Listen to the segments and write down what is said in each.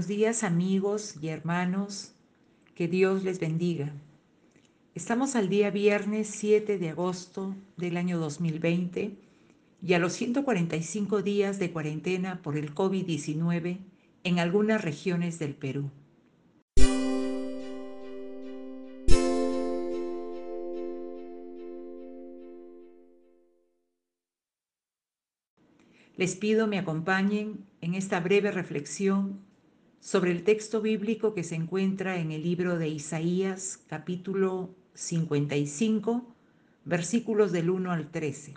Buenos días amigos y hermanos, que Dios les bendiga. Estamos al día viernes 7 de agosto del año 2020 y a los 145 días de cuarentena por el COVID-19 en algunas regiones del Perú. Les pido me acompañen en esta breve reflexión sobre el texto bíblico que se encuentra en el libro de Isaías capítulo 55, versículos del 1 al 13.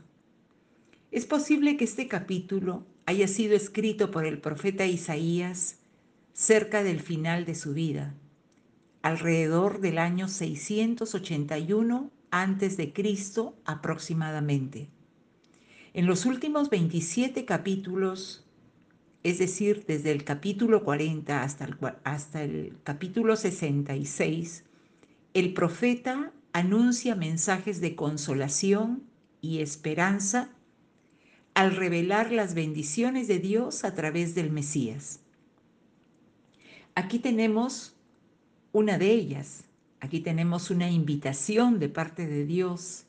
Es posible que este capítulo haya sido escrito por el profeta Isaías cerca del final de su vida, alrededor del año 681 antes de Cristo aproximadamente. En los últimos 27 capítulos es decir, desde el capítulo 40 hasta el, hasta el capítulo 66, el profeta anuncia mensajes de consolación y esperanza al revelar las bendiciones de Dios a través del Mesías. Aquí tenemos una de ellas, aquí tenemos una invitación de parte de Dios.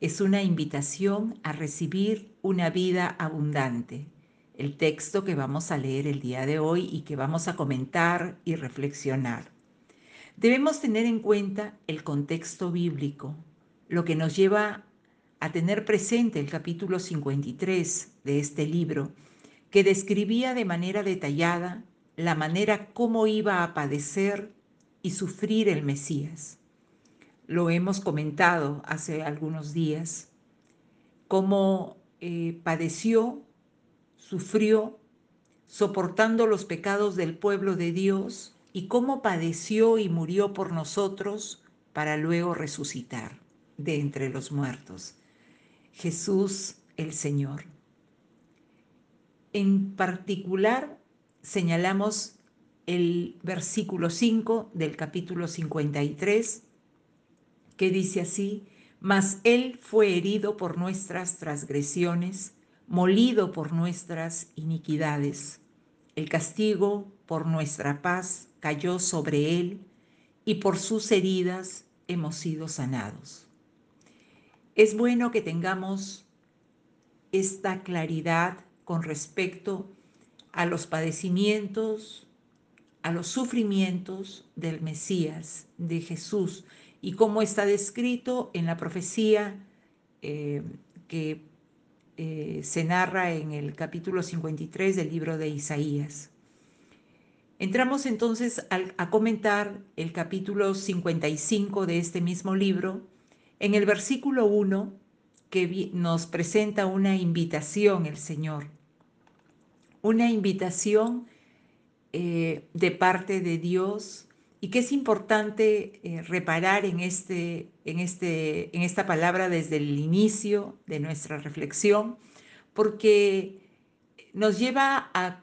Es una invitación a recibir una vida abundante el texto que vamos a leer el día de hoy y que vamos a comentar y reflexionar. Debemos tener en cuenta el contexto bíblico, lo que nos lleva a tener presente el capítulo 53 de este libro, que describía de manera detallada la manera cómo iba a padecer y sufrir el Mesías. Lo hemos comentado hace algunos días, cómo eh, padeció sufrió soportando los pecados del pueblo de Dios y cómo padeció y murió por nosotros para luego resucitar de entre los muertos. Jesús el Señor. En particular, señalamos el versículo 5 del capítulo 53, que dice así, mas Él fue herido por nuestras transgresiones, molido por nuestras iniquidades. El castigo por nuestra paz cayó sobre él y por sus heridas hemos sido sanados. Es bueno que tengamos esta claridad con respecto a los padecimientos, a los sufrimientos del Mesías, de Jesús, y cómo está descrito en la profecía eh, que eh, se narra en el capítulo 53 del libro de Isaías. Entramos entonces a comentar el capítulo 55 de este mismo libro, en el versículo 1 que nos presenta una invitación el Señor, una invitación eh, de parte de Dios y que es importante eh, reparar en, este, en, este, en esta palabra desde el inicio de nuestra reflexión, porque nos lleva a,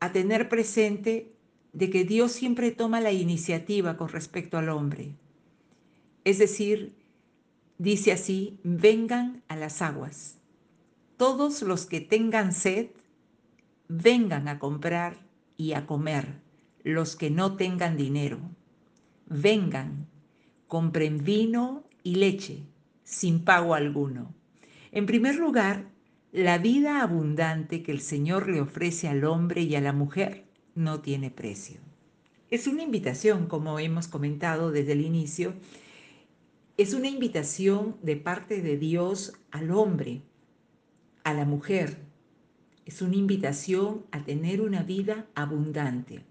a tener presente de que Dios siempre toma la iniciativa con respecto al hombre. Es decir, dice así, vengan a las aguas. Todos los que tengan sed, vengan a comprar y a comer los que no tengan dinero. Vengan, compren vino y leche sin pago alguno. En primer lugar, la vida abundante que el Señor le ofrece al hombre y a la mujer no tiene precio. Es una invitación, como hemos comentado desde el inicio, es una invitación de parte de Dios al hombre, a la mujer. Es una invitación a tener una vida abundante.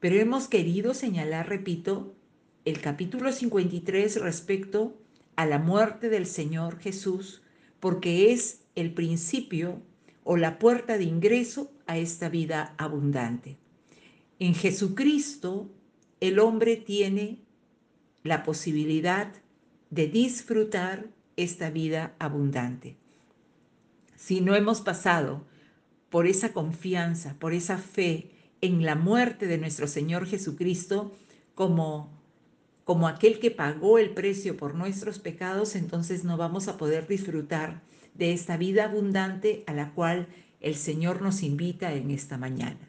Pero hemos querido señalar, repito, el capítulo 53 respecto a la muerte del Señor Jesús, porque es el principio o la puerta de ingreso a esta vida abundante. En Jesucristo, el hombre tiene la posibilidad de disfrutar esta vida abundante. Si no hemos pasado por esa confianza, por esa fe en la muerte de nuestro Señor Jesucristo como, como aquel que pagó el precio por nuestros pecados, entonces no vamos a poder disfrutar de esta vida abundante a la cual el Señor nos invita en esta mañana.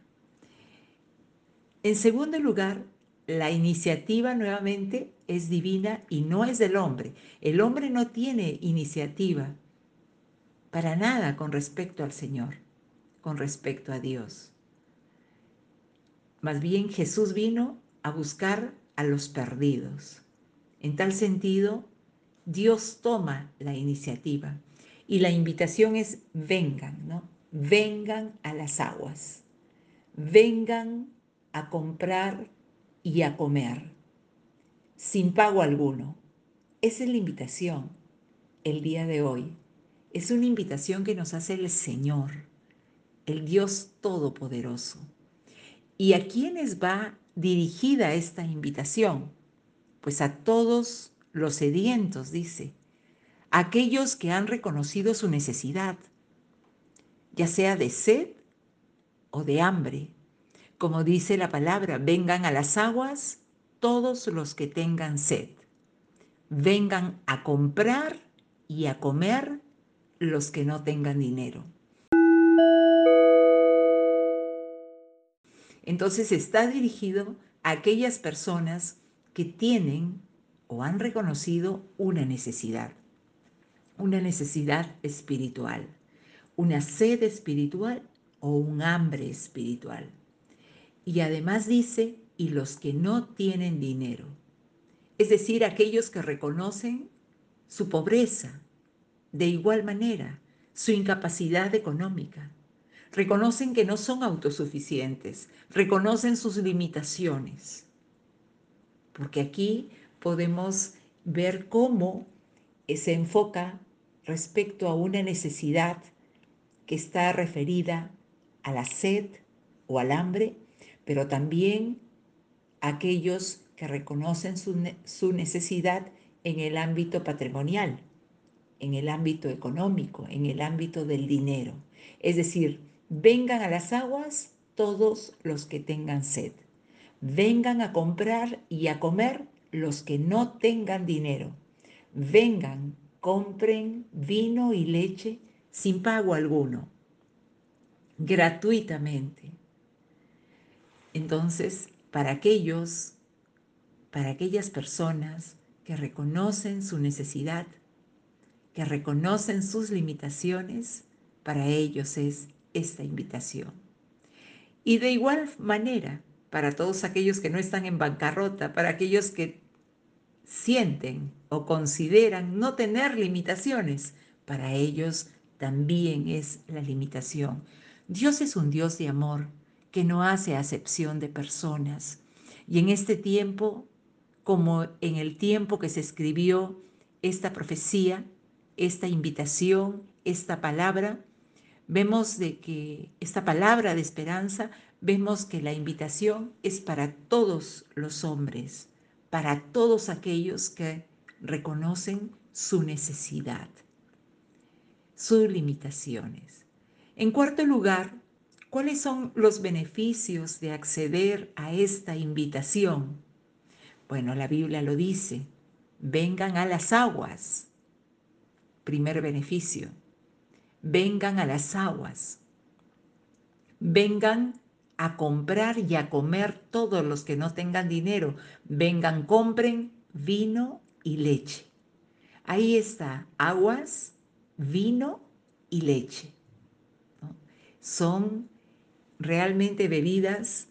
En segundo lugar, la iniciativa nuevamente es divina y no es del hombre. El hombre no tiene iniciativa para nada con respecto al Señor, con respecto a Dios. Más bien Jesús vino a buscar a los perdidos. En tal sentido, Dios toma la iniciativa y la invitación es vengan, ¿no? Vengan a las aguas, vengan a comprar y a comer, sin pago alguno. Esa es la invitación el día de hoy. Es una invitación que nos hace el Señor, el Dios Todopoderoso. ¿Y a quiénes va dirigida esta invitación? Pues a todos los sedientos, dice, aquellos que han reconocido su necesidad, ya sea de sed o de hambre, como dice la palabra, vengan a las aguas todos los que tengan sed. Vengan a comprar y a comer los que no tengan dinero. Entonces está dirigido a aquellas personas que tienen o han reconocido una necesidad, una necesidad espiritual, una sed espiritual o un hambre espiritual. Y además dice, y los que no tienen dinero. Es decir, aquellos que reconocen su pobreza, de igual manera, su incapacidad económica. Reconocen que no son autosuficientes, reconocen sus limitaciones. Porque aquí podemos ver cómo se enfoca respecto a una necesidad que está referida a la sed o al hambre pero también aquellos que reconocen su, necesidad en el ámbito patrimonial, en el ámbito económico, en el ámbito del dinero. Es decir, vengan a las aguas todos los que tengan sed. Vengan a comprar y a comer los que no tengan dinero. Vengan, compren vino y leche sin pago alguno, gratuitamente. Entonces, para aquellos, para aquellas personas que reconocen su necesidad, que reconocen sus limitaciones, para ellos es esta invitación. Y de igual manera, para todos aquellos que no están en bancarrota, para aquellos que sienten o consideran no tener limitaciones, para ellos también es la limitación. Dios es un Dios de amor que no hace acepción de personas. Y en este tiempo, como en el tiempo que se escribió esta profecía, esta invitación, esta palabra, vemos de que esta palabra de esperanza, vemos que la invitación es para todos los hombres, para todos aquellos que reconocen su necesidad, sus limitaciones. En cuarto lugar, ¿Cuáles son los beneficios de acceder a esta invitación? Bueno, la Biblia lo dice, vengan a las aguas. Primer beneficio, vengan a las aguas. Vengan a comprar y a comer todos los que no tengan dinero. Vengan, compren vino y leche. Ahí está, aguas, vino y leche. Son realmente bebidas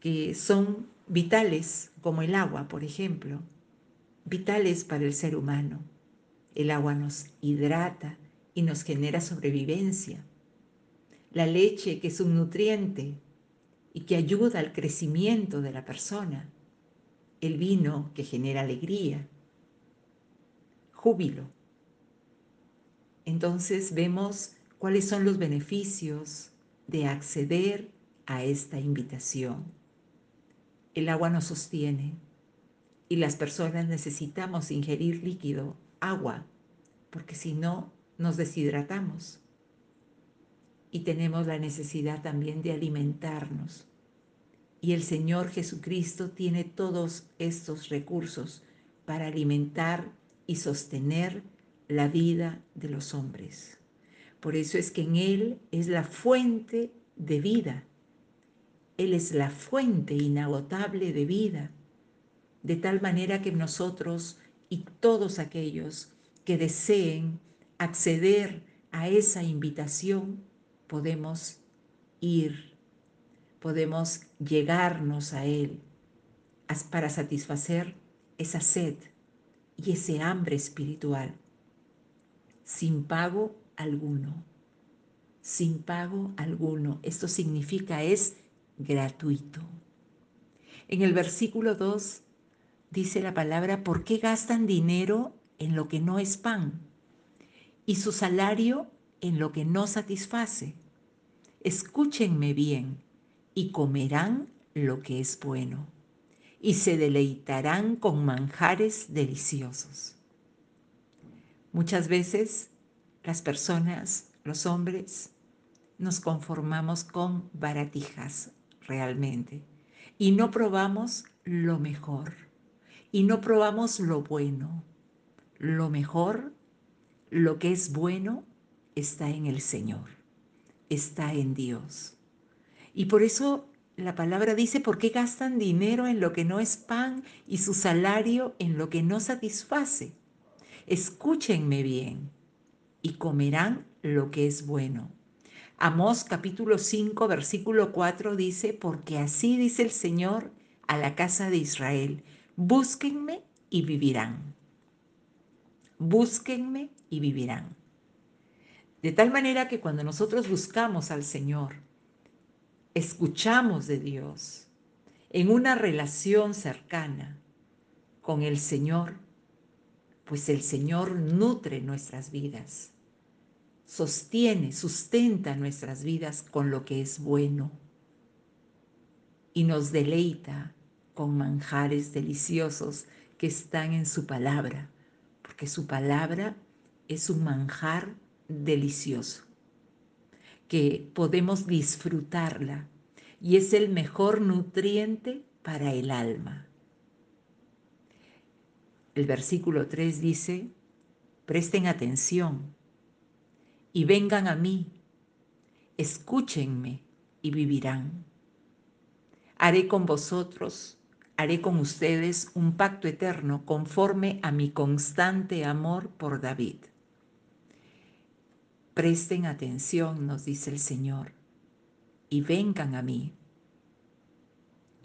que son vitales, como el agua, por ejemplo, vitales para el ser humano. El agua nos hidrata y nos genera sobrevivencia. La leche, que es un nutriente y que ayuda al crecimiento de la persona. El vino, que genera alegría, júbilo. Entonces vemos cuáles son los beneficios de acceder a esta invitación. El agua nos sostiene y las personas necesitamos ingerir líquido, agua, porque si no nos deshidratamos. Y tenemos la necesidad también de alimentarnos. Y el Señor Jesucristo tiene todos estos recursos para alimentar y sostener la vida de los hombres. Por eso es que en Él es la fuente de vida. Él es la fuente inagotable de vida, de tal manera que nosotros y todos aquellos que deseen acceder a esa invitación, podemos ir, podemos llegarnos a Él para satisfacer esa sed y ese hambre espiritual, sin pago alguno, sin pago alguno. Esto significa es gratuito. En el versículo 2 dice la palabra, ¿por qué gastan dinero en lo que no es pan y su salario en lo que no satisface? Escúchenme bien y comerán lo que es bueno y se deleitarán con manjares deliciosos. Muchas veces las personas, los hombres, nos conformamos con baratijas realmente y no probamos lo mejor y no probamos lo bueno. Lo mejor, lo que es bueno, está en el Señor, está en Dios. Y por eso la palabra dice, ¿por qué gastan dinero en lo que no es pan y su salario en lo que no satisface? Escúchenme bien y comerán lo que es bueno. Amós capítulo 5 versículo 4 dice, porque así dice el Señor a la casa de Israel, búsquenme y vivirán. Búsquenme y vivirán. De tal manera que cuando nosotros buscamos al Señor, escuchamos de Dios en una relación cercana con el Señor, pues el Señor nutre nuestras vidas, sostiene, sustenta nuestras vidas con lo que es bueno y nos deleita con manjares deliciosos que están en su palabra, porque su palabra es un manjar delicioso que podemos disfrutarla y es el mejor nutriente para el alma. El versículo 3 dice, presten atención y vengan a mí, escúchenme y vivirán. Haré con vosotros, haré con ustedes un pacto eterno conforme a mi constante amor por David. Presten atención, nos dice el Señor, y vengan a mí.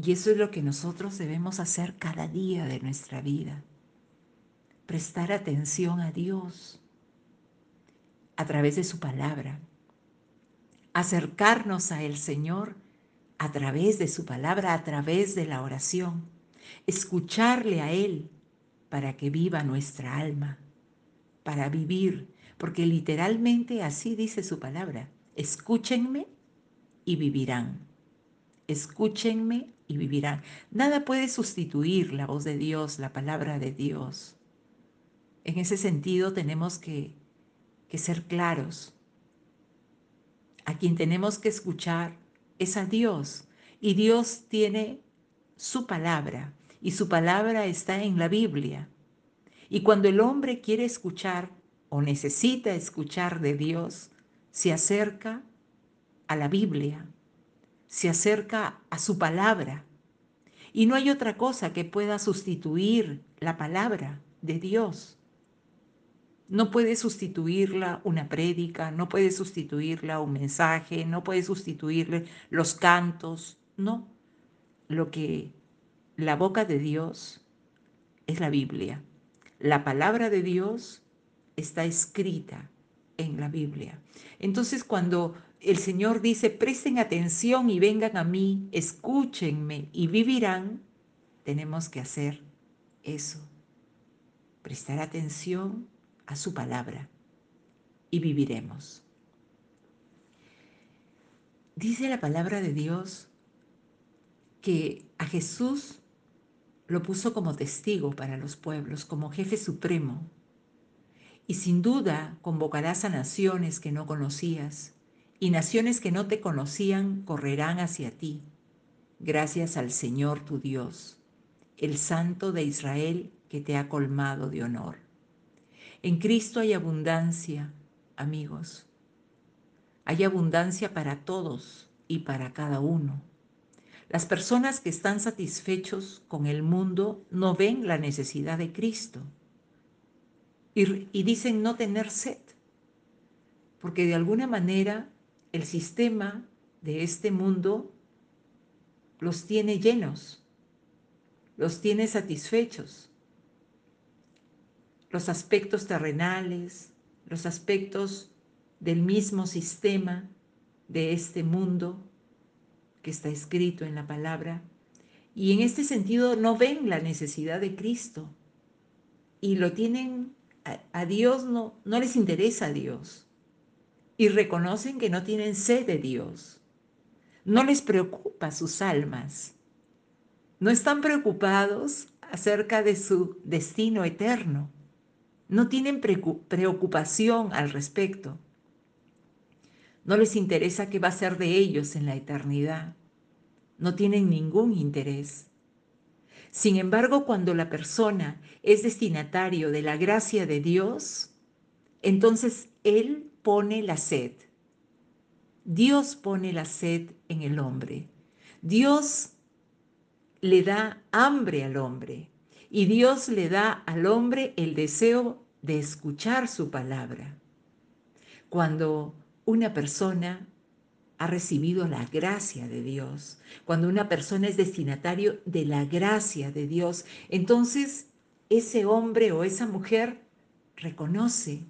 Y eso es lo que nosotros debemos hacer cada día de nuestra vida. Prestar atención a Dios a través de su palabra. Acercarnos a el Señor a través de su palabra, a través de la oración. Escucharle a Él para que viva nuestra alma, para vivir porque literalmente así dice su palabra. Escúchenme y vivirán. Escúchenme y vivirán. Nada puede sustituir la voz de Dios, la palabra de Dios. En ese sentido tenemos que, que ser claros. A quien tenemos que escuchar es a Dios. Y Dios tiene su palabra. Y su palabra está en la Biblia. Y cuando el hombre quiere escuchar o necesita escuchar de Dios, se acerca a la Biblia, se acerca a su palabra. Y no hay otra cosa que pueda sustituir la palabra de Dios. No puede sustituirla una prédica, no puede sustituirla un mensaje, no puede sustituirle los cantos, no. Lo que la boca de Dios es la Biblia. La palabra de Dios está escrita en la Biblia. Entonces cuando el Señor dice, presten atención y vengan a mí, escúchenme y vivirán, tenemos que hacer eso, prestar atención a su palabra y viviremos. Dice la palabra de Dios que a Jesús lo puso como testigo para los pueblos, como jefe supremo y sin duda convocarás a naciones que no conocías, y naciones que no te conocían correrán hacia ti, gracias al Señor tu Dios, el Santo de Israel que te ha colmado de honor. En Cristo hay abundancia, amigos. Hay abundancia para todos y para cada uno. Las personas que están satisfechos con el mundo no ven la necesidad de Cristo y, dicen no tener sed, porque de alguna manera el sistema de este mundo los tiene llenos, los tiene satisfechos. Los aspectos terrenales, los aspectos del mismo sistema de este mundo que está escrito en la palabra. Y en este sentido no ven la necesidad de Cristo y lo tienen a, Dios no no les interesa a Dios y reconocen que no tienen sed de Dios. No les preocupa sus almas. No están preocupados acerca de su destino eterno. No tienen preocupación al respecto. No les interesa qué va a ser de ellos en la eternidad. No tienen ningún interés. Sin embargo, cuando la persona es destinatario de la gracia de Dios, entonces Él pone la sed. Dios pone la sed en el hombre. Dios le da hambre al hombre y Dios le da al hombre el deseo de escuchar su palabra. Cuando una persona ha recibido la gracia de Dios, cuando una persona es destinatario de la gracia de Dios, entonces ese hombre o esa mujer reconoce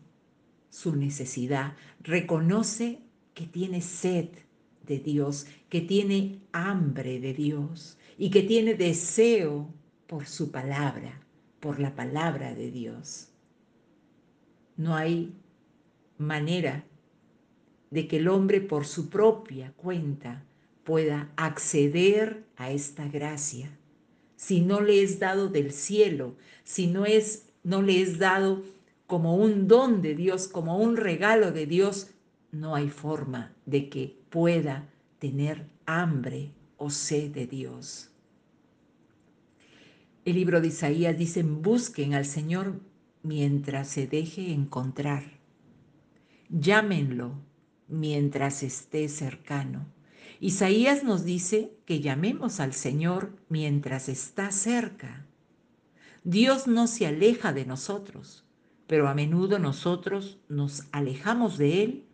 su necesidad, reconoce que tiene sed de Dios, que tiene hambre de Dios y que tiene deseo por su palabra, por la palabra de Dios. No hay manera de que el hombre por su propia cuenta pueda acceder a esta gracia si no le es dado del cielo, si no es no le es dado como un don de Dios, como un regalo de Dios, no hay forma de que pueda tener hambre o sed de Dios. El libro de Isaías dice, busquen al Señor mientras se deje encontrar. Llámenlo mientras esté cercano. Isaías nos dice que llamemos al Señor mientras está cerca. Dios no se aleja de nosotros pero a menudo nosotros nos alejamos de Él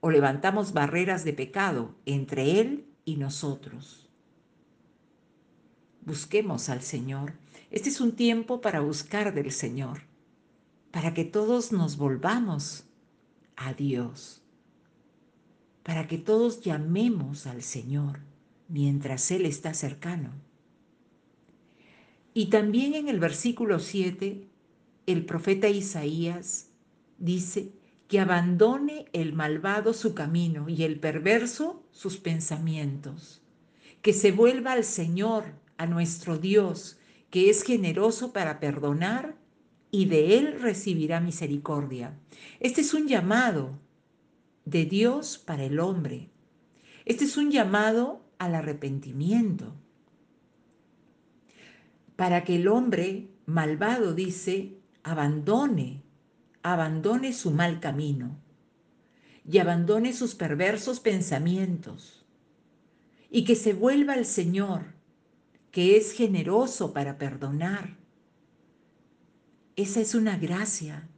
o levantamos barreras de pecado entre Él y nosotros. Busquemos al Señor. Este es un tiempo para buscar del Señor, para que todos nos volvamos a Dios, para que todos llamemos al Señor mientras Él está cercano. Y también en el versículo 7 el profeta Isaías dice que abandone el malvado su camino y el perverso sus pensamientos, que se vuelva al Señor, a nuestro Dios, que es generoso para perdonar y de Él recibirá misericordia. Este es un llamado de Dios para el hombre. Este es un llamado al arrepentimiento. Para que el hombre malvado, dice, abandone, abandone su mal camino y abandone sus perversos pensamientos y que se vuelva al Señor, que es generoso para perdonar. Esa es una gracia.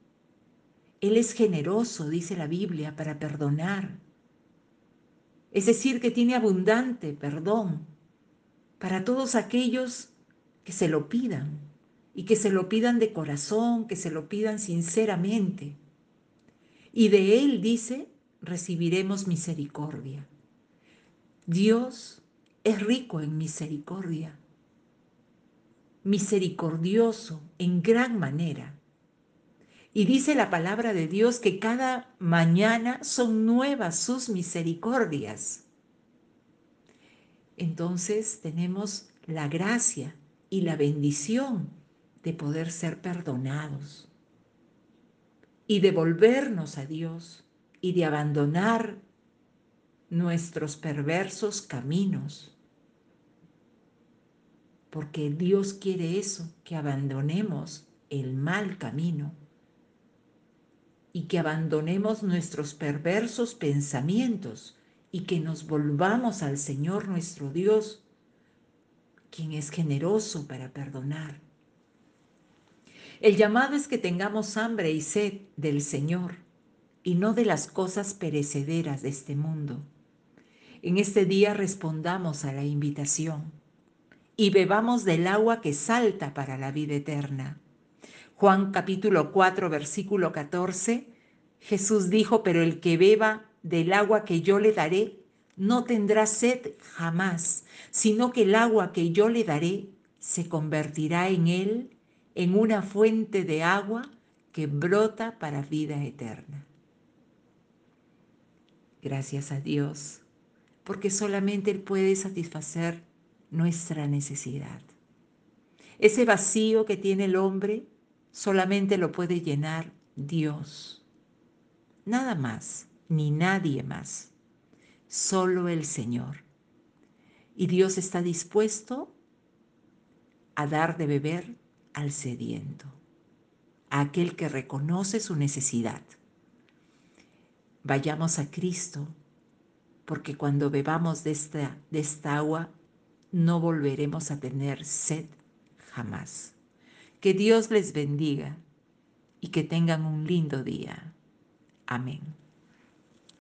Él es generoso, dice la Biblia, para perdonar. Es decir, que tiene abundante perdón para todos aquellos que se lo pidan y que se lo pidan de corazón, que se lo pidan sinceramente. Y de Él, dice, recibiremos misericordia. Dios es rico en misericordia, misericordioso en gran manera. Y dice la palabra de Dios que cada mañana son nuevas sus misericordias. Entonces tenemos la gracia y la bendición de poder ser perdonados y de volvernos a Dios y de abandonar nuestros perversos caminos. Porque Dios quiere eso, que abandonemos el mal camino y que abandonemos nuestros perversos pensamientos y que nos volvamos al Señor nuestro Dios quien es generoso para perdonar. El llamado es que tengamos hambre y sed del Señor y no de las cosas perecederas de este mundo. En este día respondamos a la invitación y bebamos del agua que salta para la vida eterna. Juan capítulo 4 versículo 14, Jesús dijo, pero el que beba del agua que yo le daré, no tendrá sed jamás, sino que el agua que yo le daré se convertirá en él en una fuente de agua que brota para vida eterna. Gracias a Dios, porque solamente Él puede satisfacer nuestra necesidad. Ese vacío que tiene el hombre solamente lo puede llenar Dios. Nada más, ni nadie más, solo el Señor. Y Dios está dispuesto a dar de beber al sediento, a aquel que reconoce su necesidad. Vayamos a Cristo, porque cuando bebamos de esta, de esta agua, no volveremos a tener sed jamás. Que Dios les bendiga y que tengan un lindo día. Amén.